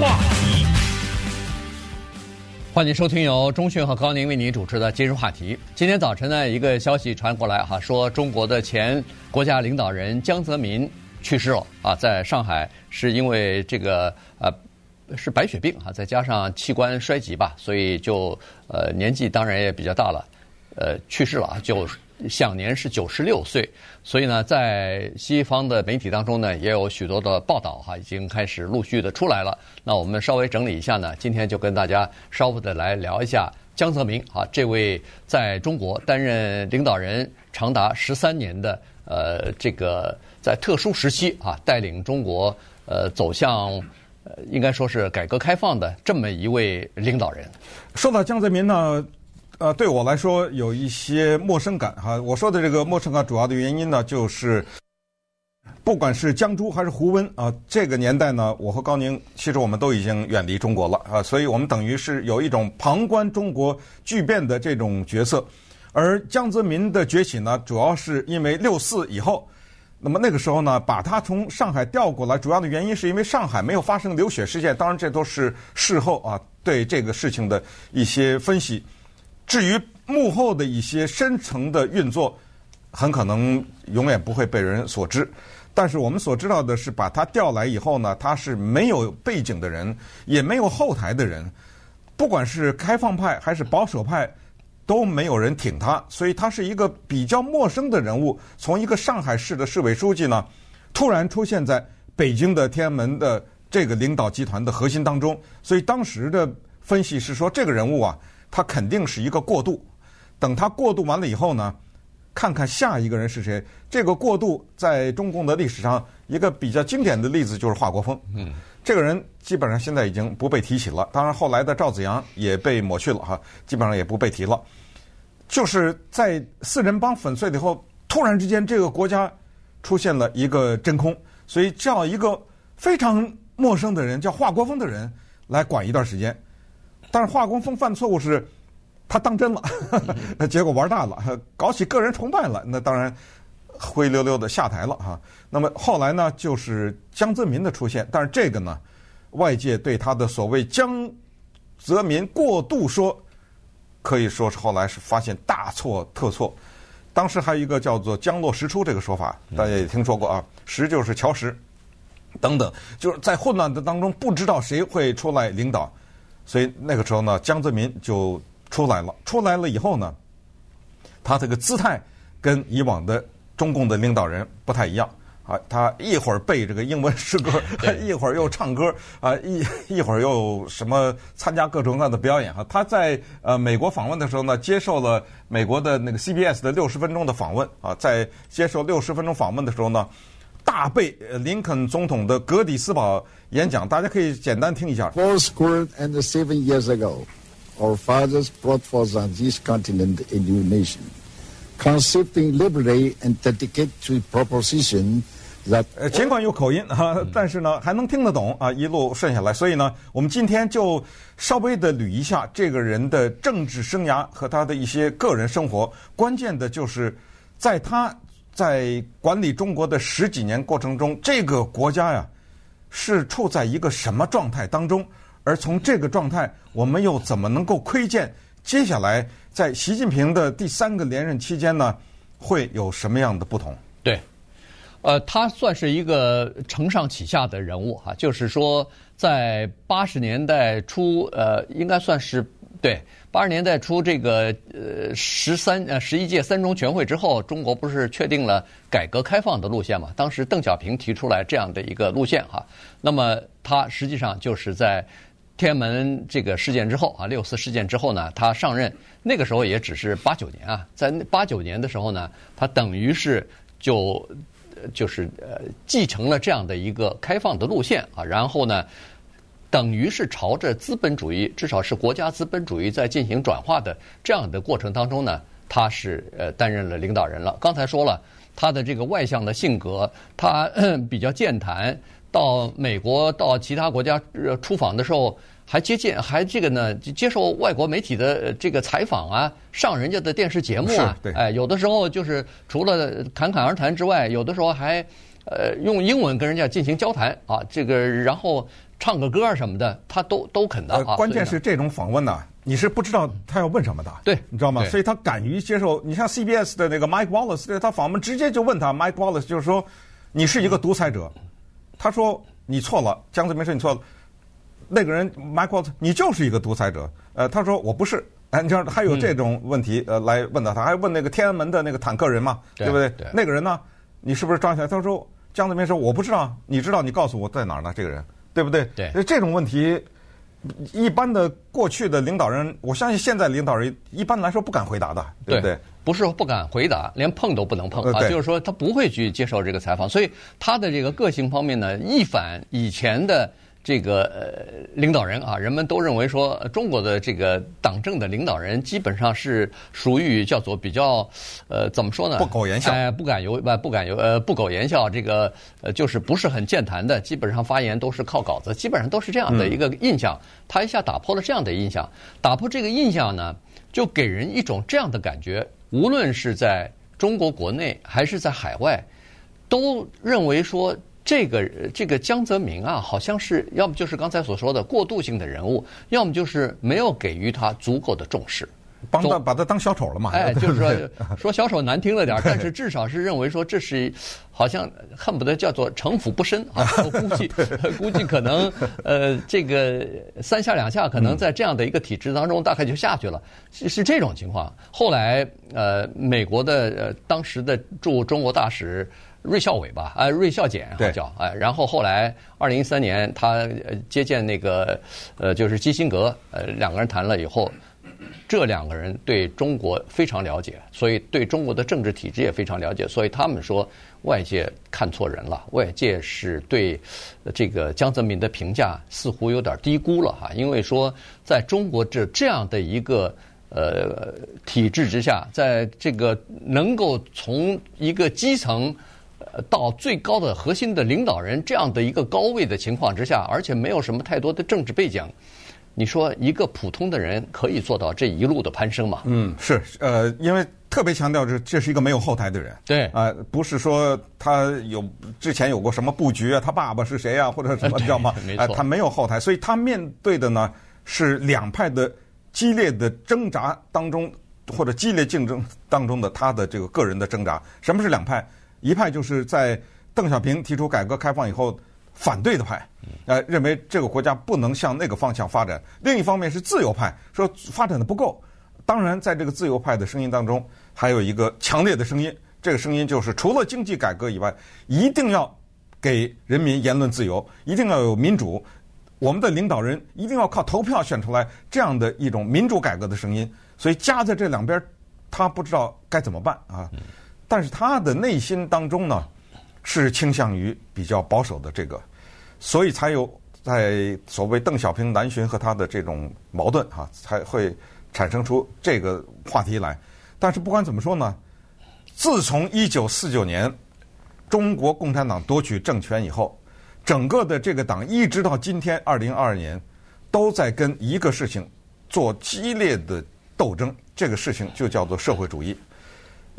话题，欢迎收听由中讯和高宁为您主持的今日话题。今天早晨呢，一个消息传过来哈，说中国的前国家领导人江泽民去世了啊，在上海是因为这个呃是白血病哈，再加上器官衰竭吧，所以就呃年纪当然也比较大了，呃去世了啊就。享年是九十六岁，所以呢，在西方的媒体当中呢，也有许多的报道哈，已经开始陆续的出来了。那我们稍微整理一下呢，今天就跟大家稍微的来聊一下江泽民啊，这位在中国担任领导人长达十三年的呃，这个在特殊时期啊，带领中国呃走向呃，应该说是改革开放的这么一位领导人。说到江泽民呢。呃，对我来说有一些陌生感哈。我说的这个陌生感，主要的原因呢，就是不管是江珠还是胡温啊，这个年代呢，我和高宁其实我们都已经远离中国了啊，所以我们等于是有一种旁观中国巨变的这种角色。而江泽民的崛起呢，主要是因为六四以后，那么那个时候呢，把他从上海调过来，主要的原因是因为上海没有发生流血事件。当然，这都是事后啊对这个事情的一些分析。至于幕后的一些深层的运作，很可能永远不会被人所知。但是我们所知道的是，把他调来以后呢，他是没有背景的人，也没有后台的人，不管是开放派还是保守派，都没有人挺他，所以他是一个比较陌生的人物。从一个上海市的市委书记呢，突然出现在北京的天安门的这个领导集团的核心当中，所以当时的分析是说，这个人物啊。他肯定是一个过渡，等他过渡完了以后呢，看看下一个人是谁。这个过渡在中共的历史上一个比较经典的例子就是华国锋。嗯，这个人基本上现在已经不被提起了。当然后来的赵紫阳也被抹去了哈，基本上也不被提了。就是在四人帮粉碎了以后，突然之间这个国家出现了一个真空，所以叫一个非常陌生的人，叫华国锋的人来管一段时间。但是华国锋犯错误是，他当真了，那 结果玩大了，搞起个人崇拜了，那当然灰溜溜的下台了哈。那么后来呢，就是江泽民的出现，但是这个呢，外界对他的所谓江泽民过度说，可以说是后来是发现大错特错。当时还有一个叫做“江落石出”这个说法，大家也听说过啊，石就是乔石等等，就是在混乱的当中，不知道谁会出来领导。所以那个时候呢，江泽民就出来了。出来了以后呢，他这个姿态跟以往的中共的领导人不太一样啊。他一会儿背这个英文诗歌，一会儿又唱歌啊，一一会儿又什么参加各种各样的表演哈。他在呃美国访问的时候呢，接受了美国的那个 CBS 的六十分钟的访问啊。在接受六十分钟访问的时候呢，大背林肯总统的格底斯堡演讲，大家可以简单听一下。Foursquare and seven years ago, our fathers brought forth on this continent a new nation, conceiving liberty and dedicated to proposition that。呃，尽管有口音哈，但是呢还能听得懂啊，一路顺下来。所以呢，我们今天就稍微的捋一下这个人的政治生涯和他的一些个人生活。关键的就是在他。在管理中国的十几年过程中，这个国家呀是处在一个什么状态当中？而从这个状态，我们又怎么能够窥见接下来在习近平的第三个连任期间呢，会有什么样的不同？对，呃，他算是一个承上启下的人物哈，就是说在八十年代初，呃，应该算是。对，八十年代初这个呃十三呃十一届三中全会之后，中国不是确定了改革开放的路线嘛？当时邓小平提出来这样的一个路线哈。那么他实际上就是在天安门这个事件之后啊，六四事件之后呢，他上任那个时候也只是八九年啊，在八九年的时候呢，他等于是就就是呃继承了这样的一个开放的路线啊，然后呢。等于是朝着资本主义，至少是国家资本主义在进行转化的这样的过程当中呢，他是呃担任了领导人了。刚才说了，他的这个外向的性格，他比较健谈，到美国到其他国家出访的时候，还接见还这个呢接受外国媒体的这个采访啊，上人家的电视节目啊，哎，有的时候就是除了侃侃而谈之外，有的时候还呃用英文跟人家进行交谈啊，这个然后。唱个歌什么的，他都都肯的啊。关键是这种访问呢，你是不知道他要问什么的，对，你知道吗？所以他敢于接受。你像 CBS 的那个 Mike Wallace，他访问直接就问他，Mike Wallace 就是说，你是一个独裁者。他说你错了，江泽民说你错了。那个人 Mike Wallace，你就是一个独裁者。呃，他说我不是。哎，你知道还有这种问题呃来问到他，还问那个天安门的那个坦克人嘛，对不对？对那个人呢，你是不是抓起来？他说江泽民说我不知道，你知道你告诉我在哪儿呢？这个人。对不对？对，这种问题，一般的过去的领导人，我相信现在领导人一般来说不敢回答的，对不对？对，不是不敢回答，连碰都不能碰啊！就是说他不会去接受这个采访，所以他的这个个性方面呢，一反以前的。这个呃领导人啊，人们都认为说，中国的这个党政的领导人基本上是属于叫做比较呃怎么说呢？不苟言笑，哎，不敢有不不敢有呃不苟言笑，这个呃就是不是很健谈的，基本上发言都是靠稿子，基本上都是这样的一个印象。嗯、他一下打破了这样的印象，打破这个印象呢，就给人一种这样的感觉，无论是在中国国内还是在海外，都认为说。这个这个江泽民啊，好像是要么就是刚才所说的过渡性的人物，要么就是没有给予他足够的重视，帮他把他当小丑了嘛？哎，就是说 说小丑难听了点，但是至少是认为说这是好像恨不得叫做城府不深啊。我估计 估计可能呃这个三下两下，可能在这样的一个体制当中，大概就下去了，是是这种情况。后来呃，美国的呃当时的驻中国大使。芮孝伟吧，啊，芮孝俭好叫，哎，然后后来二零一三年他接见那个呃，就是基辛格，呃，两个人谈了以后，这两个人对中国非常了解，所以对中国的政治体制也非常了解，所以他们说外界看错人了，外界是对这个江泽民的评价似乎有点低估了哈，因为说在中国这这样的一个呃体制之下，在这个能够从一个基层。到最高的核心的领导人这样的一个高位的情况之下，而且没有什么太多的政治背景，你说一个普通的人可以做到这一路的攀升吗？嗯，是，呃，因为特别强调这这是一个没有后台的人，对，啊、呃，不是说他有之前有过什么布局啊，他爸爸是谁啊，或者什么知道吗？没错、呃，他没有后台，所以他面对的呢是两派的激烈的挣扎当中，或者激烈竞争当中的他的这个个人的挣扎。什么是两派？一派就是在邓小平提出改革开放以后反对的派，呃，认为这个国家不能向那个方向发展；另一方面是自由派，说发展的不够。当然，在这个自由派的声音当中，还有一个强烈的声音，这个声音就是除了经济改革以外，一定要给人民言论自由，一定要有民主。我们的领导人一定要靠投票选出来这样的一种民主改革的声音。所以夹在这两边，他不知道该怎么办啊。但是他的内心当中呢，是倾向于比较保守的这个，所以才有在所谓邓小平南巡和他的这种矛盾哈，才会产生出这个话题来。但是不管怎么说呢，自从一九四九年中国共产党夺取政权以后，整个的这个党一直到今天二零二二年，都在跟一个事情做激烈的斗争，这个事情就叫做社会主义。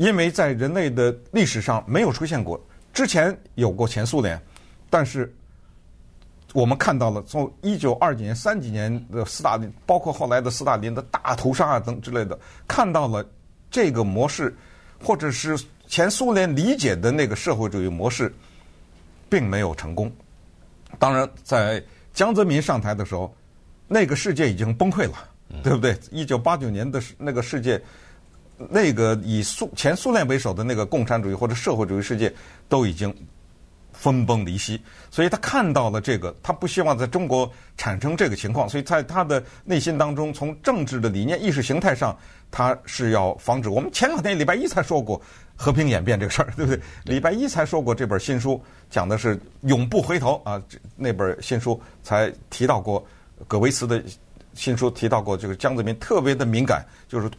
因为在人类的历史上没有出现过，之前有过前苏联，但是我们看到了从一九二几年、三几年的斯大林，包括后来的斯大林的大屠杀啊等之类的，看到了这个模式，或者是前苏联理解的那个社会主义模式，并没有成功。当然，在江泽民上台的时候，那个世界已经崩溃了，对不对？一九八九年的那个世界。那个以苏前苏联为首的那个共产主义或者社会主义世界都已经分崩离析，所以他看到了这个，他不希望在中国产生这个情况，所以在他的内心当中，从政治的理念、意识形态上，他是要防止。我们前两天礼拜一才说过和平演变这个事儿，对不对？礼拜一才说过这本新书讲的是永不回头啊，那本新书才提到过葛维茨的新书提到过这个江泽民特别的敏感，就是。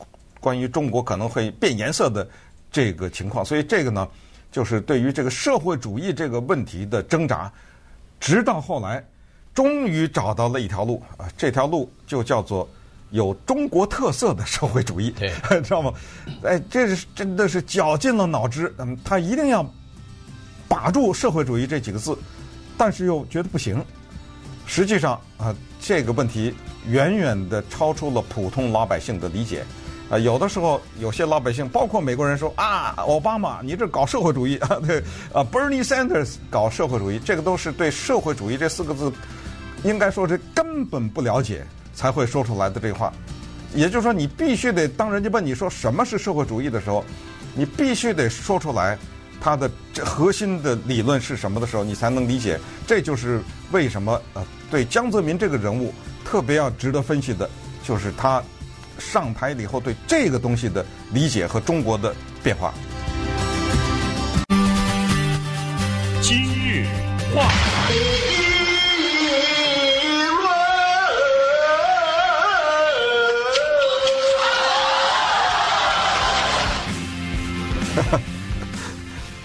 关于中国可能会变颜色的这个情况，所以这个呢，就是对于这个社会主义这个问题的挣扎，直到后来，终于找到了一条路啊，这条路就叫做有中国特色的社会主义，对，知道吗？哎，这是真的是绞尽了脑汁，嗯，他一定要把住社会主义这几个字，但是又觉得不行，实际上啊，这个问题远远的超出了普通老百姓的理解。啊，有的时候有些老百姓，包括美国人说啊，奥巴马你这搞社会主义啊，对啊，Bernie Sanders 搞社会主义，这个都是对社会主义这四个字，应该说是根本不了解才会说出来的这话。也就是说，你必须得当人家问你说什么是社会主义的时候，你必须得说出来，它的这核心的理论是什么的时候，你才能理解。这就是为什么呃，对江泽民这个人物特别要值得分析的，就是他。上台以后对这个东西的理解和中国的变化。今日话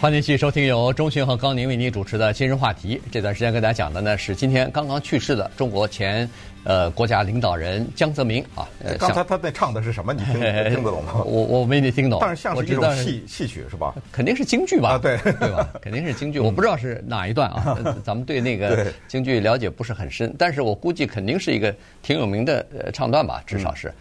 欢迎继续收听由钟迅和高宁为您主持的《今日话题》。这段时间跟大家讲的呢是今天刚刚去世的中国前呃国家领导人江泽民啊。刚才他在唱的是什么？你听听得懂吗？我我没你听懂。但是像是一种戏戏曲是吧？肯定是京剧吧？啊，对对吧？肯定是京剧。我不知道是哪一段啊？咱们对那个 京剧了解不是很深，但是我估计肯定是一个挺有名的呃唱段吧，至少是。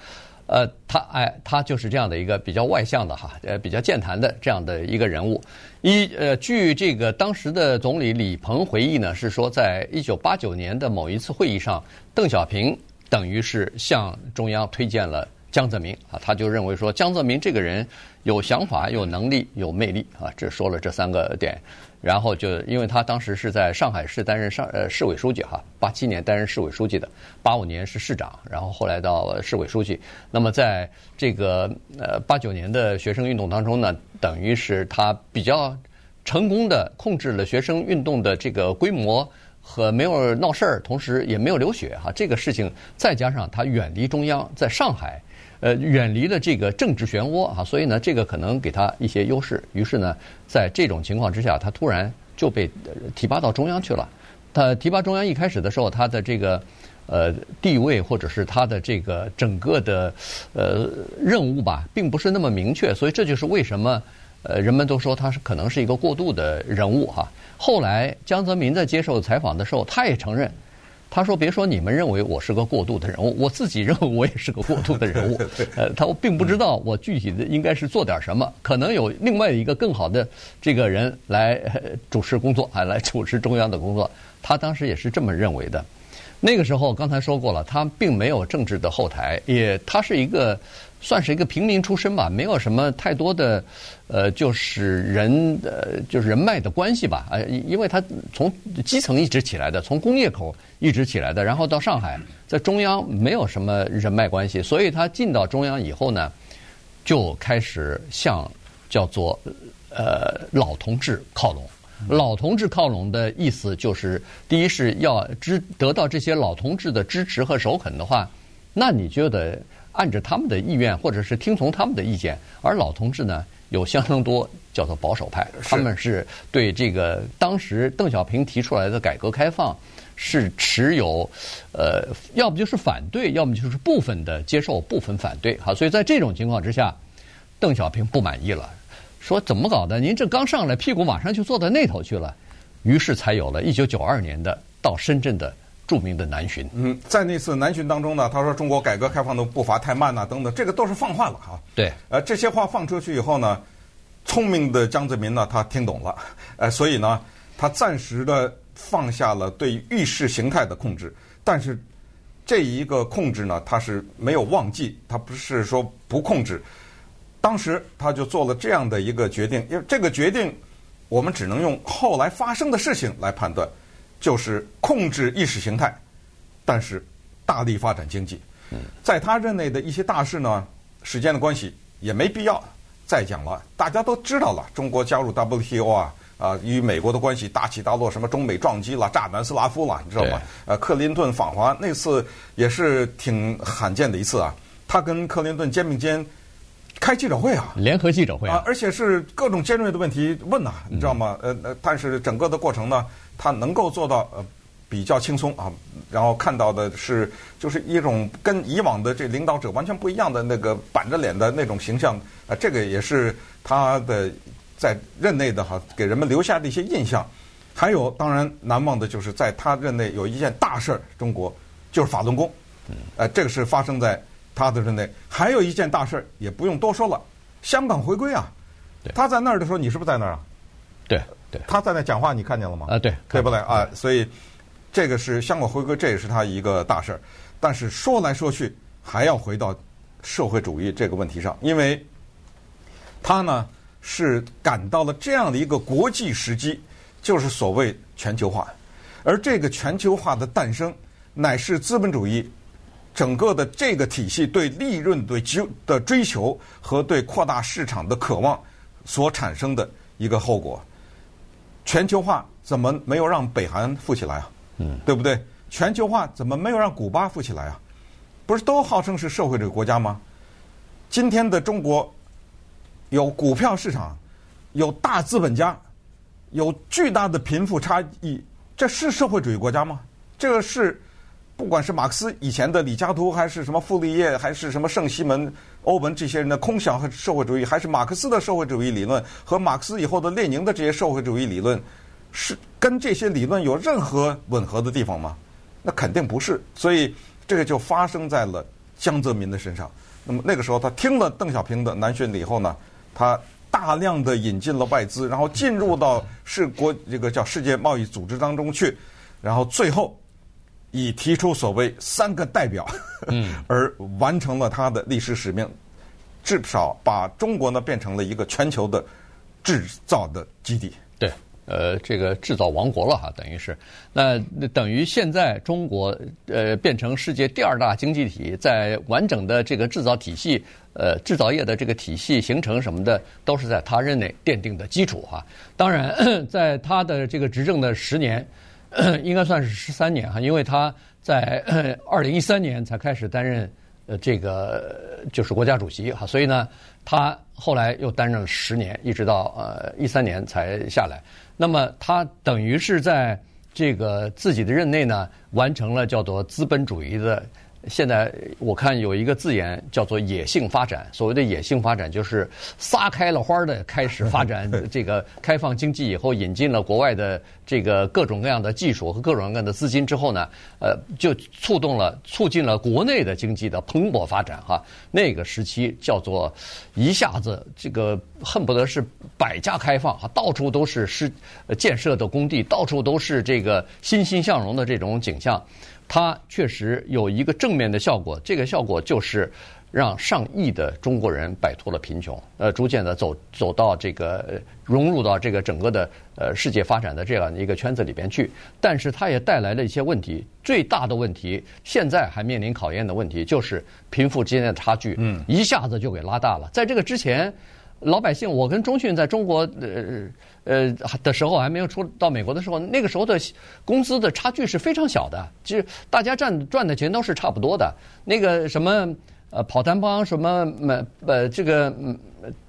呃，他哎，他就是这样的一个比较外向的哈，呃，比较健谈的这样的一个人物。一呃，据这个当时的总理李鹏回忆呢，是说在一九八九年的某一次会议上，邓小平等于是向中央推荐了江泽民啊，他就认为说江泽民这个人有想法、有能力、有魅力啊，这说了这三个点。然后就因为他当时是在上海市担任上呃市委书记哈，八七年担任市委书记的，八五年是市长，然后后来到市委书记。那么在这个呃八九年的学生运动当中呢，等于是他比较成功的控制了学生运动的这个规模和没有闹事儿，同时也没有流血哈。这个事情再加上他远离中央，在上海。呃，远离了这个政治漩涡啊，所以呢，这个可能给他一些优势。于是呢，在这种情况之下，他突然就被提拔到中央去了。他提拔中央一开始的时候，他的这个呃地位或者是他的这个整个的呃任务吧，并不是那么明确。所以这就是为什么呃人们都说他是可能是一个过渡的人物哈。后来江泽民在接受采访的时候，他也承认。他说：“别说你们认为我是个过渡的人物，我自己认为我也是个过渡的人物。呃，他并不知道我具体的应该是做点什么，可能有另外一个更好的这个人来主持工作，啊来主持中央的工作。他当时也是这么认为的。那个时候刚才说过了，他并没有政治的后台，也他是一个。”算是一个平民出身吧，没有什么太多的，呃，就是人呃，就是人脉的关系吧，呃，因为他从基层一直起来的，从工业口一直起来的，然后到上海，在中央没有什么人脉关系，所以他进到中央以后呢，就开始向叫做呃老同志靠拢。老同志靠拢的意思就是，第一是要支得到这些老同志的支持和首肯的话，那你觉得？按着他们的意愿，或者是听从他们的意见，而老同志呢，有相当多叫做保守派，他们是对这个当时邓小平提出来的改革开放是持有，呃，要不就是反对，要么就是部分的接受，部分反对。好，所以在这种情况之下，邓小平不满意了，说怎么搞的？您这刚上来，屁股马上就坐到那头去了，于是才有了一九九二年的到深圳的。著名的南巡，嗯，在那次南巡当中呢，他说中国改革开放的步伐太慢呐，等等，这个都是放话了哈。对，呃，这些话放出去以后呢，聪明的江泽民呢，他听懂了，呃，所以呢，他暂时的放下了对意识形态的控制，但是这一个控制呢，他是没有忘记，他不是说不控制，当时他就做了这样的一个决定，因为这个决定我们只能用后来发生的事情来判断。就是控制意识形态，但是大力发展经济。在他任内的一些大事呢，时间的关系也没必要再讲了。大家都知道了，中国加入 WTO 啊，啊，与美国的关系大起大落，什么中美撞击了，炸南斯拉夫了，你知道吗？呃，克林顿访华那次也是挺罕见的一次啊。他跟克林顿肩并肩开记者会啊，联合记者会啊，而且是各种尖锐的问题问呐，你知道吗？呃呃，但是整个的过程呢。他能够做到呃比较轻松啊，然后看到的是就是一种跟以往的这领导者完全不一样的那个板着脸的那种形象啊，这个也是他的在任内的哈给人们留下的一些印象。还有，当然难忘的就是在他任内有一件大事儿，中国就是法轮功，呃，这个是发生在他的任内。还有一件大事儿也不用多说了，香港回归啊。他在那儿的时候，你是不是在那儿啊？对对。他在那讲话，你看见了吗？啊，对，对不对啊？所以这个是香港回归，这也是他一个大事儿。但是说来说去，还要回到社会主义这个问题上，因为他呢是赶到了这样的一个国际时机。就是所谓全球化，而这个全球化的诞生，乃是资本主义整个的这个体系对利润对追的追求和对扩大市场的渴望所产生的一个后果。全球化怎么没有让北韩富起来啊？嗯，对不对？全球化怎么没有让古巴富起来啊？不是都号称是社会主义国家吗？今天的中国有股票市场，有大资本家。有巨大的贫富差异，这是社会主义国家吗？这个是，不管是马克思以前的李嘉图，还是什么傅立叶，还是什么圣西门、欧文这些人的空想和社会主义，还是马克思的社会主义理论和马克思以后的列宁的这些社会主义理论，是跟这些理论有任何吻合的地方吗？那肯定不是。所以这个就发生在了江泽民的身上。那么那个时候，他听了邓小平的南巡以后呢，他。大量的引进了外资，然后进入到世国这个叫世界贸易组织当中去，然后最后以提出所谓三个代表，嗯，而完成了他的历史使命，至少把中国呢变成了一个全球的制造的基地。对。呃，这个制造王国了哈，等于是，那等于现在中国呃变成世界第二大经济体，在完整的这个制造体系，呃，制造业的这个体系形成什么的，都是在他任内奠定的基础哈。当然，在他的这个执政的十年，应该算是十三年哈，因为他在 二零一三年才开始担任呃这个就是国家主席哈，所以呢，他后来又担任了十年，一直到呃一三年才下来。那么他等于是在这个自己的任内呢，完成了叫做资本主义的。现在我看有一个字眼叫做野性发展。所谓的野性发展，就是撒开了花的开始发展。这个开放经济以后，引进了国外的这个各种各样的技术和各种各样的资金之后呢，呃，就触动了、促进了国内的经济的蓬勃发展。哈，那个时期叫做一下子这个恨不得是百家开放，哈，到处都是施建设的工地，到处都是这个欣欣向荣的这种景象。它确实有一个正面的效果，这个效果就是让上亿的中国人摆脱了贫穷，呃，逐渐的走走到这个融入到这个整个的呃世界发展的这样一个圈子里边去。但是它也带来了一些问题，最大的问题现在还面临考验的问题就是贫富之间的差距，嗯，一下子就给拉大了。在这个之前。老百姓，我跟中迅在中国呃呃的时候还没有出到美国的时候，那个时候的工资的差距是非常小的，就是大家赚赚的钱都是差不多的。那个什么呃跑单帮什么呃呃这个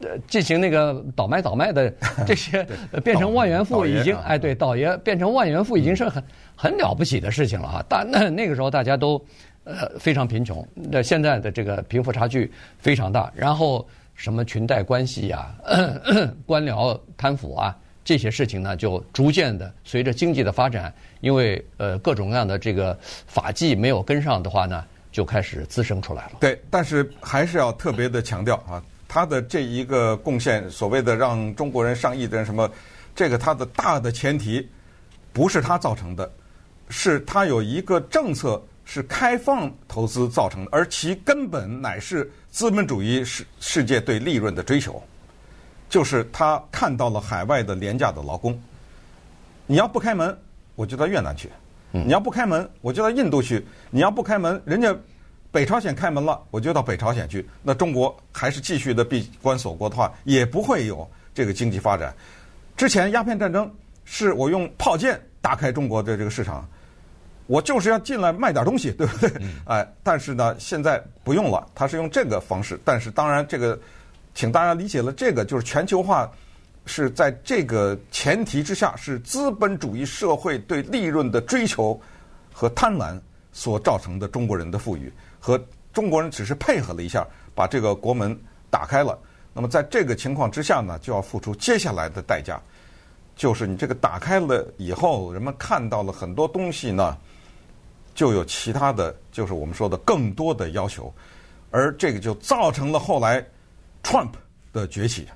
呃进行那个倒卖倒卖的 这些变成万元富已经哎对倒爷变成万元富已经是很很了不起的事情了啊。但那那个时候大家都呃非常贫穷，那现在的这个贫富差距非常大，然后。什么裙带关系呀、啊、官僚贪腐啊，这些事情呢，就逐渐的随着经济的发展，因为呃各种各样的这个法纪没有跟上的话呢，就开始滋生出来了。对，但是还是要特别的强调啊，他的这一个贡献，所谓的让中国人上亿的什么，这个他的大的前提不是他造成的，是他有一个政策是开放投资造成的，而其根本乃是。资本主义世世界对利润的追求，就是他看到了海外的廉价的劳工。你要不开门，我就到越南去；你要不开门，我就到印度去；你要不开门，人家北朝鲜开门了，我就到北朝鲜去。那中国还是继续的闭关锁国的话，也不会有这个经济发展。之前鸦片战争是我用炮舰打开中国的这个市场。我就是要进来卖点东西，对不对？哎，但是呢，现在不用了，他是用这个方式。但是当然，这个请大家理解了，这个就是全球化是在这个前提之下，是资本主义社会对利润的追求和贪婪所造成的中国人的富裕，和中国人只是配合了一下，把这个国门打开了。那么在这个情况之下呢，就要付出接下来的代价。就是你这个打开了以后，人们看到了很多东西呢，就有其他的就是我们说的更多的要求，而这个就造成了后来 Trump 的崛起。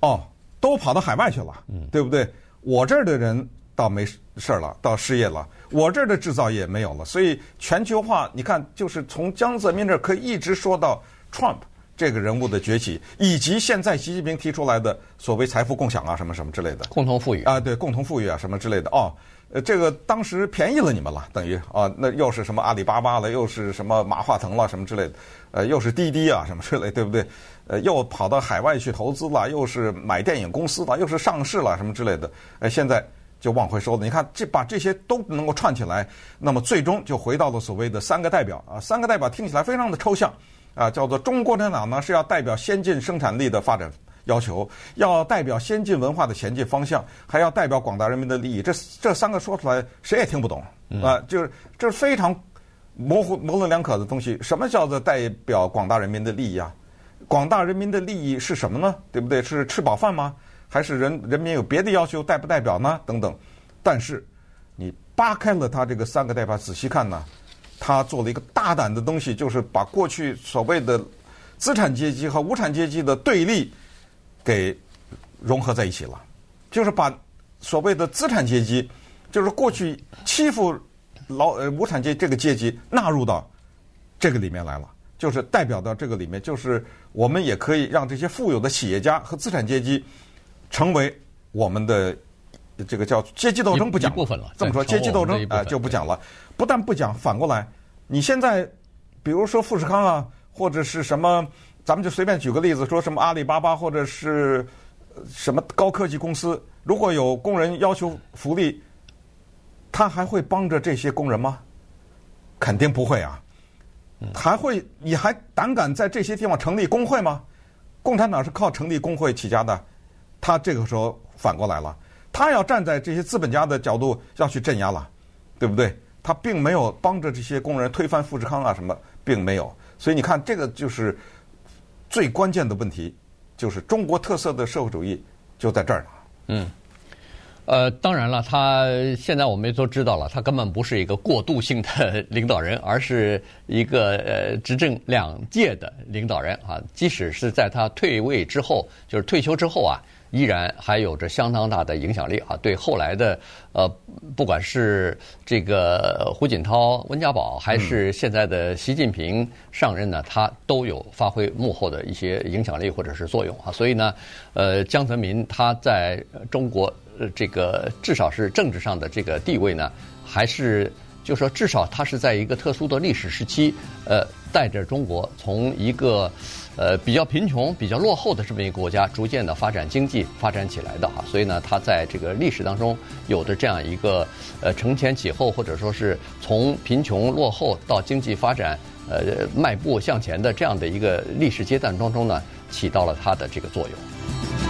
哦，都跑到海外去了，对不对？我这儿的人倒没事儿了，倒失业了。我这儿的制造业没有了，所以全球化，你看，就是从江泽民这儿可以一直说到 Trump 这个人物的崛起，以及现在习近平提出来的所谓财富共享啊，什么什么之类的，共同富裕啊，对，共同富裕啊，什么之类的。哦，呃，这个当时便宜了你们了，等于啊，那又是什么阿里巴巴了，又是什么马化腾了，什么之类的，呃，又是滴滴啊，什么之类，对不对？呃，又跑到海外去投资了，又是买电影公司了，又是上市了，什么之类的。呃，现在就往回收了。你看，这把这些都能够串起来，那么最终就回到了所谓的三个代表啊。三个代表听起来非常的抽象啊，叫做中国共产党呢是要代表先进生产力的发展要求，要代表先进文化的前进方向，还要代表广大人民的利益。这这三个说出来谁也听不懂啊，就是这是非常模糊、模棱两可的东西。什么叫做代表广大人民的利益啊？广大人民的利益是什么呢？对不对？是吃饱饭吗？还是人人民有别的要求代不代表呢？等等。但是你扒开了他这个三个代表，仔细看呢，他做了一个大胆的东西，就是把过去所谓的资产阶级和无产阶级的对立给融合在一起了，就是把所谓的资产阶级，就是过去欺负劳呃无产阶级这个阶级纳入到这个里面来了。就是代表到这个里面，就是我们也可以让这些富有的企业家和资产阶级成为我们的这个叫阶级斗争不讲部分了。这么说，阶级斗争啊就不讲了。不但不讲，反过来，你现在比如说富士康啊，或者是什么，咱们就随便举个例子，说什么阿里巴巴或者是什么高科技公司，如果有工人要求福利，他还会帮着这些工人吗？肯定不会啊。还会？你还胆敢在这些地方成立工会吗？共产党是靠成立工会起家的，他这个时候反过来了，他要站在这些资本家的角度要去镇压了，对不对？他并没有帮着这些工人推翻富士康啊什么，并没有。所以你看，这个就是最关键的问题，就是中国特色的社会主义就在这儿了。嗯。呃，当然了，他现在我们都知道了，他根本不是一个过渡性的领导人，而是一个呃执政两届的领导人啊。即使是在他退位之后，就是退休之后啊，依然还有着相当大的影响力啊。对后来的呃，不管是这个胡锦涛、温家宝，还是现在的习近平上任呢，他都有发挥幕后的一些影响力或者是作用啊。所以呢，呃，江泽民他在中国。呃，这个至少是政治上的这个地位呢，还是就说至少他是在一个特殊的历史时期，呃，带着中国从一个呃比较贫穷、比较落后的这么一个国家，逐渐的发展经济发展起来的哈。所以呢，他在这个历史当中有着这样一个呃承前启后，或者说是从贫穷落后到经济发展呃迈步向前的这样的一个历史阶段当中呢，起到了他的这个作用。